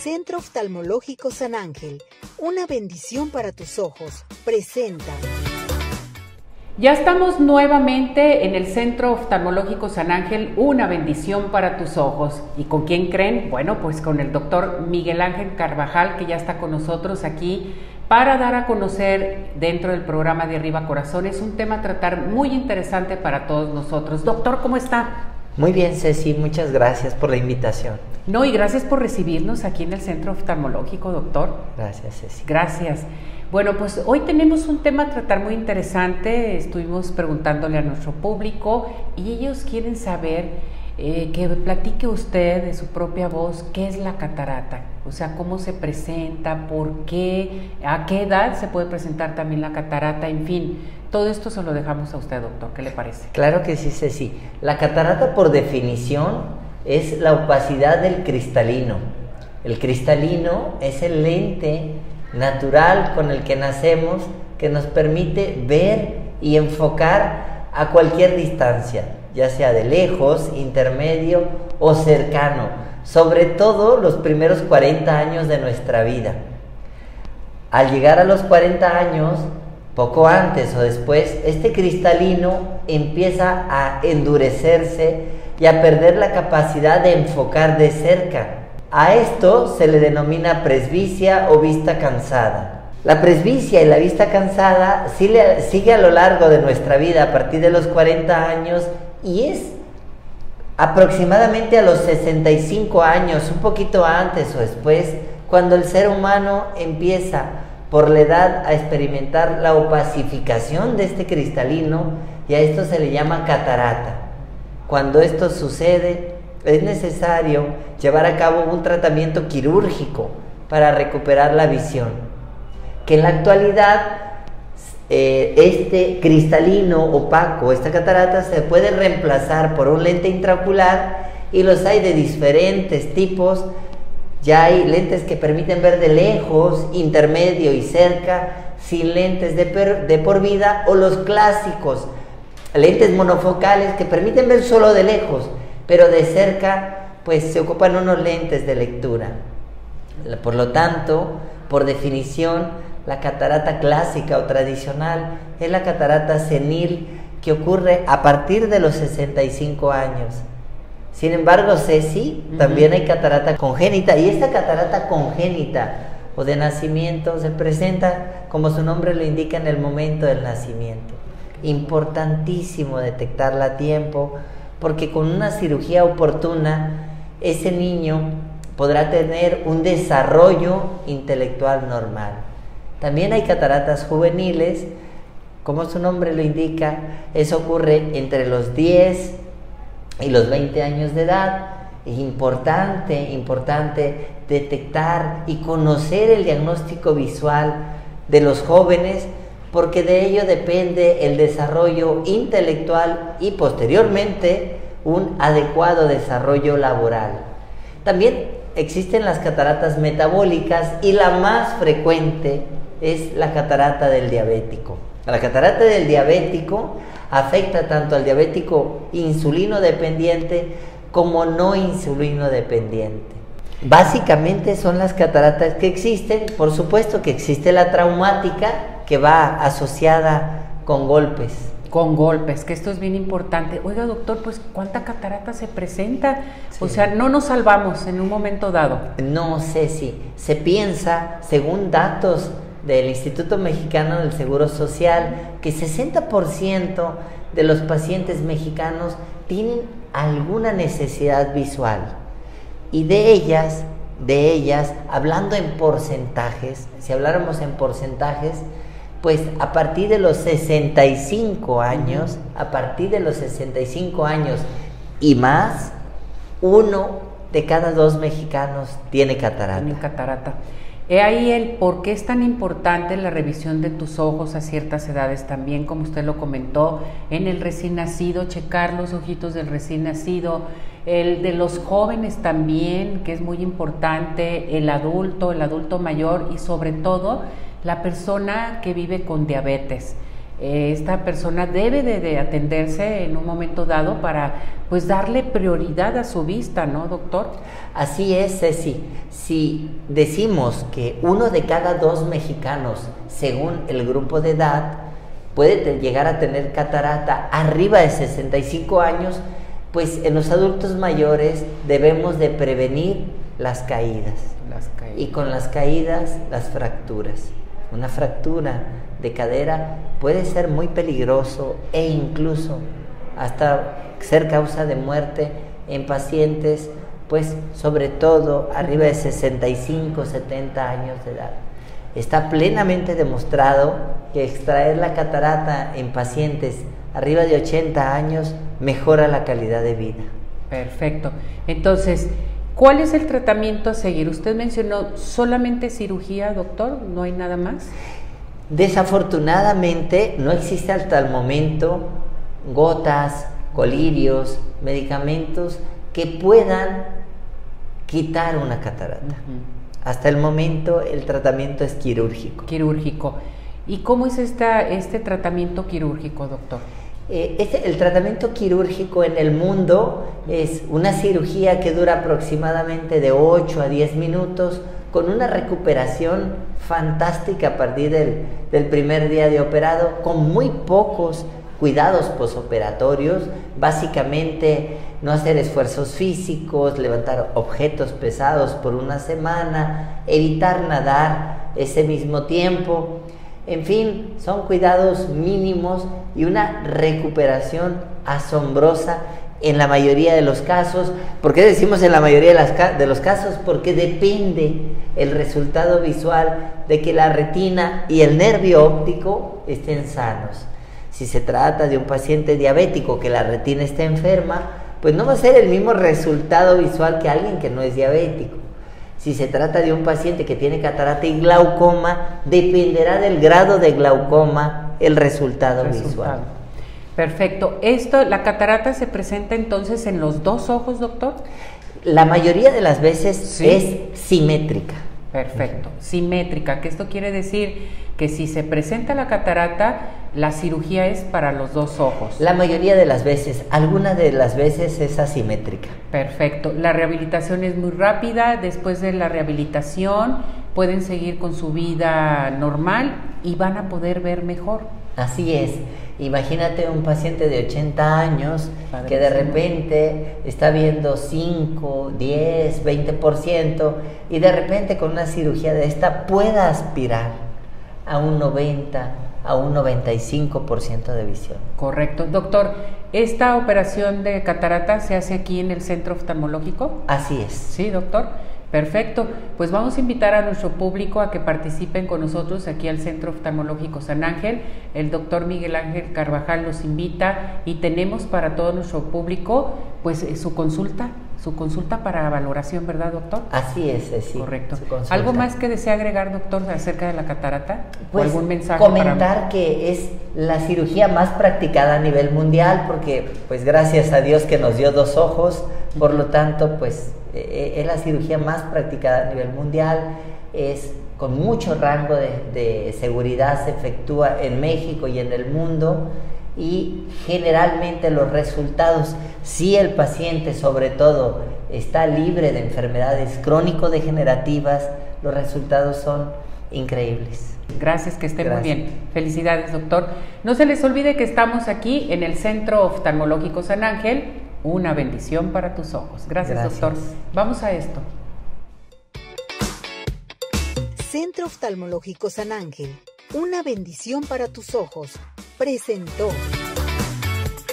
Centro Oftalmológico San Ángel, una bendición para tus ojos, presenta. Ya estamos nuevamente en el Centro Oftalmológico San Ángel, una bendición para tus ojos. ¿Y con quién creen? Bueno, pues con el doctor Miguel Ángel Carvajal, que ya está con nosotros aquí para dar a conocer dentro del programa de Arriba Corazones un tema a tratar muy interesante para todos nosotros. Doctor, ¿cómo está? Muy bien, Ceci, muchas gracias por la invitación. No, y gracias por recibirnos aquí en el Centro Oftalmológico, doctor. Gracias, Ceci. Gracias. Bueno, pues hoy tenemos un tema a tratar muy interesante. Estuvimos preguntándole a nuestro público y ellos quieren saber eh, que platique usted de su propia voz qué es la catarata, o sea, cómo se presenta, por qué, a qué edad se puede presentar también la catarata, en fin, todo esto se lo dejamos a usted, doctor, ¿qué le parece? Claro que sí, Ceci. La catarata, por definición, es la opacidad del cristalino. El cristalino es el lente natural con el que nacemos que nos permite ver y enfocar a cualquier distancia ya sea de lejos, intermedio o cercano, sobre todo los primeros 40 años de nuestra vida. Al llegar a los 40 años, poco antes o después, este cristalino empieza a endurecerse y a perder la capacidad de enfocar de cerca. A esto se le denomina presbicia o vista cansada. La presbicia y la vista cansada sigue a lo largo de nuestra vida a partir de los 40 años y es aproximadamente a los 65 años, un poquito antes o después, cuando el ser humano empieza por la edad a experimentar la opacificación de este cristalino y a esto se le llama catarata. Cuando esto sucede, es necesario llevar a cabo un tratamiento quirúrgico para recuperar la visión, que en la actualidad eh, este cristalino opaco, esta catarata, se puede reemplazar por un lente intraocular y los hay de diferentes tipos. Ya hay lentes que permiten ver de lejos, intermedio y cerca, sin lentes de, de por vida o los clásicos, lentes monofocales que permiten ver solo de lejos, pero de cerca pues se ocupan unos lentes de lectura. Por lo tanto, por definición, la catarata clásica o tradicional es la catarata senil que ocurre a partir de los 65 años. Sin embargo, Ceci, también hay catarata congénita y esta catarata congénita o de nacimiento se presenta, como su nombre lo indica, en el momento del nacimiento. Importantísimo detectarla a tiempo porque con una cirugía oportuna ese niño podrá tener un desarrollo intelectual normal. También hay cataratas juveniles, como su nombre lo indica, eso ocurre entre los 10 y los 20 años de edad. Es importante, importante detectar y conocer el diagnóstico visual de los jóvenes porque de ello depende el desarrollo intelectual y posteriormente un adecuado desarrollo laboral. También existen las cataratas metabólicas y la más frecuente es la catarata del diabético. La catarata del diabético afecta tanto al diabético insulino dependiente como no insulino dependiente. Básicamente son las cataratas que existen, por supuesto que existe la traumática que va asociada con golpes. Con golpes, que esto es bien importante. Oiga, doctor, pues ¿cuánta catarata se presenta? O sea, no nos salvamos en un momento dado. No sé si se piensa, según datos del Instituto Mexicano del Seguro Social que 60% de los pacientes mexicanos tienen alguna necesidad visual y de ellas, de ellas, hablando en porcentajes, si habláramos en porcentajes, pues a partir de los 65 años, a partir de los 65 años y más, uno de cada dos mexicanos tiene catarata. Tiene catarata. He ahí el por qué es tan importante la revisión de tus ojos a ciertas edades también, como usted lo comentó, en el recién nacido, checar los ojitos del recién nacido, el de los jóvenes también, que es muy importante, el adulto, el adulto mayor y sobre todo la persona que vive con diabetes. Eh, esta persona debe de, atenderse en un momento dado para pues darle prioridad a su vista, ¿no, doctor? Así es, Ceci. Si decimos que uno de cada dos mexicanos, según el grupo de edad, puede llegar a tener catarata arriba de 65 años, pues en los adultos mayores debemos de prevenir las caídas. Las caídas. Y con las caídas, las fracturas. Una fractura de cadera puede ser muy peligroso e incluso hasta ser causa de muerte en pacientes, pues sobre todo arriba de 65, 70 años de edad. Está plenamente demostrado que extraer la catarata en pacientes arriba de 80 años mejora la calidad de vida. Perfecto. Entonces, ¿cuál es el tratamiento a seguir? Usted mencionó solamente cirugía, doctor, ¿no hay nada más? Desafortunadamente no existe hasta el momento gotas, colirios, medicamentos que puedan quitar una catarata. Hasta el momento el tratamiento es quirúrgico. Quirúrgico. ¿Y cómo es esta, este tratamiento quirúrgico, doctor? Eh, el tratamiento quirúrgico en el mundo es una cirugía que dura aproximadamente de 8 a 10 minutos con una recuperación fantástica a partir del, del primer día de operado, con muy pocos cuidados posoperatorios, básicamente no hacer esfuerzos físicos, levantar objetos pesados por una semana, evitar nadar ese mismo tiempo, en fin, son cuidados mínimos y una recuperación asombrosa en la mayoría de los casos. ¿Por qué decimos en la mayoría de, los casos? Porque depende el resultado visual de que la retina y el nervio óptico estén sanos. Si se trata de un paciente diabético que la retina está enferma, pues no va a ser el mismo resultado visual que alguien que no es diabético. Si se trata de un paciente que tiene catarata y glaucoma, dependerá del grado de glaucoma el resultado, visual. Perfecto. Esto, la catarata se presenta entonces en los dos ojos, doctor. La mayoría de las veces es simétrica. Perfecto, simétrica, que esto quiere decir que si se presenta la catarata, la cirugía es para los dos ojos. La mayoría de las veces, alguna de las veces es asimétrica. Perfecto, la rehabilitación es muy rápida, después de la rehabilitación pueden seguir con su vida normal y van a poder ver mejor. Así es. Imagínate un paciente de 80 años que de repente está viendo 5, 10, 20% y de repente con una cirugía de esta pueda aspirar a un 90, a un 95% de visión. Correcto. Doctor, ¿esta operación de catarata se hace aquí en el centro oftalmológico? Así es. Sí, doctor. Perfecto, pues vamos a invitar a nuestro público a que participen con nosotros aquí al Centro Oftalmológico San Ángel. El doctor Miguel Ángel Carvajal los invita y tenemos para todo nuestro público pues eh, su consulta, su consulta para valoración, ¿verdad, doctor? Así es, sí. Correcto. ¿Algo más que desea agregar, doctor, acerca de la catarata? Pues algún mensaje comentar que es la cirugía más practicada a nivel mundial porque pues gracias a Dios que nos dio dos ojos, por lo tanto pues eh, es la cirugía más practicada a nivel mundial, es con mucho rango de, seguridad, se efectúa en México y en el mundo y generalmente los resultados, si el paciente sobre todo está libre de enfermedades crónico-degenerativas, los resultados son increíbles. Gracias, que esté muy bien. Felicidades, doctor. No se les olvide que estamos aquí en el Centro Oftalmológico San Ángel, una bendición para tus ojos. Gracias, doctor. Vamos a esto. Centro Oftalmológico San Ángel, una bendición para tus ojos, presentó.